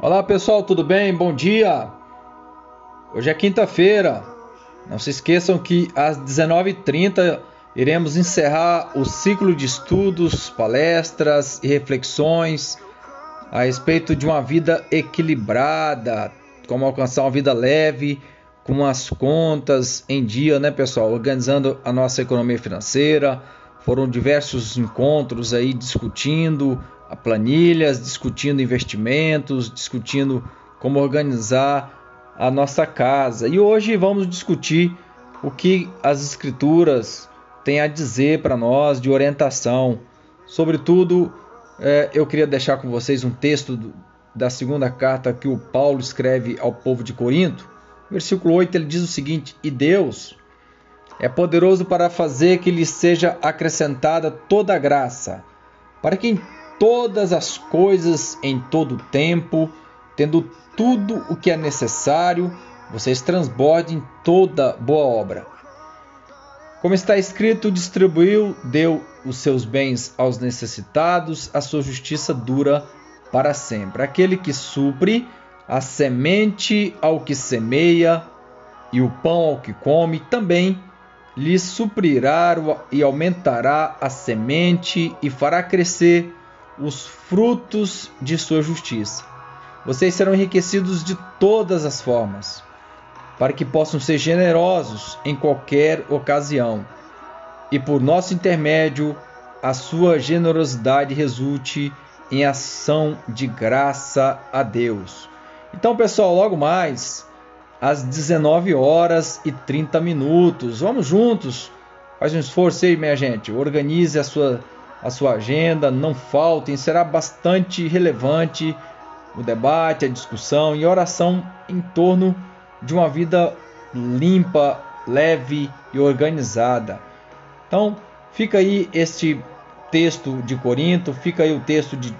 Olá pessoal, tudo bem? Bom dia! Hoje é quinta-feira. Não se esqueçam que às 19h30 iremos encerrar o ciclo de estudos, palestras e reflexões a respeito de uma vida equilibrada, como alcançar uma vida leve, com as contas em dia, né, pessoal? Organizando a nossa economia financeira. Foram diversos encontros aí discutindo planilhas, discutindo investimentos, discutindo como organizar a nossa casa. E hoje vamos discutir o que as escrituras têm a dizer para nós de orientação. Sobretudo, é, eu queria deixar com vocês um texto da segunda carta que o Paulo escreve ao povo de Corinto. Versículo 8 ele diz o seguinte: E Deus é poderoso para fazer que lhe seja acrescentada toda a graça, para que em todas as coisas em todo o tempo, tendo tudo o que é necessário, vocês transbordem toda boa obra. Como está escrito, distribuiu, deu os seus bens aos necessitados, a sua justiça dura para sempre. Aquele que supre a semente ao que semeia e o pão ao que come, também lhe suprirá e aumentará a semente e fará crescer os frutos de sua justiça. Vocês serão enriquecidos de todas as formas, para que possam ser generosos em qualquer ocasião, e por nosso intermédio a sua generosidade resulte em ação de graça a Deus. Então, pessoal, logo mais às 19 horas e 30 minutos. Vamos juntos. Faz um esforço aí, minha gente. Organize a sua a sua agenda, não faltem, será bastante relevante o debate, a discussão e oração em torno de uma vida limpa, leve e organizada. Então, fica aí este texto de Corinto, fica aí o texto de,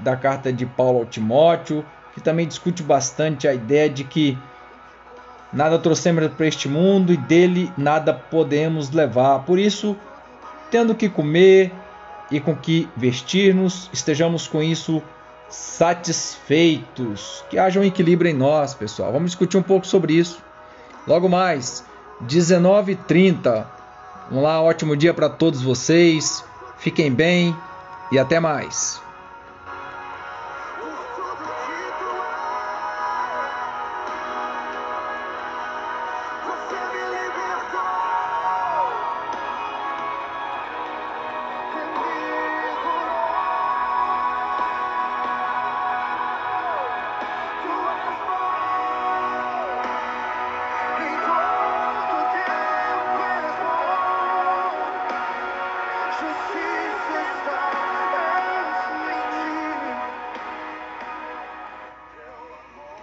da carta de Paulo ao Timóteo, que também discute bastante a ideia de que nada trouxemos para este mundo e dele nada podemos levar. Por isso, tendo que comer, e com que vestir-nos, estejamos com isso satisfeitos. Que haja um equilíbrio em nós, pessoal. Vamos discutir um pouco sobre isso. Logo mais, 19h30. Um lá, ótimo dia para todos vocês. Fiquem bem e até mais.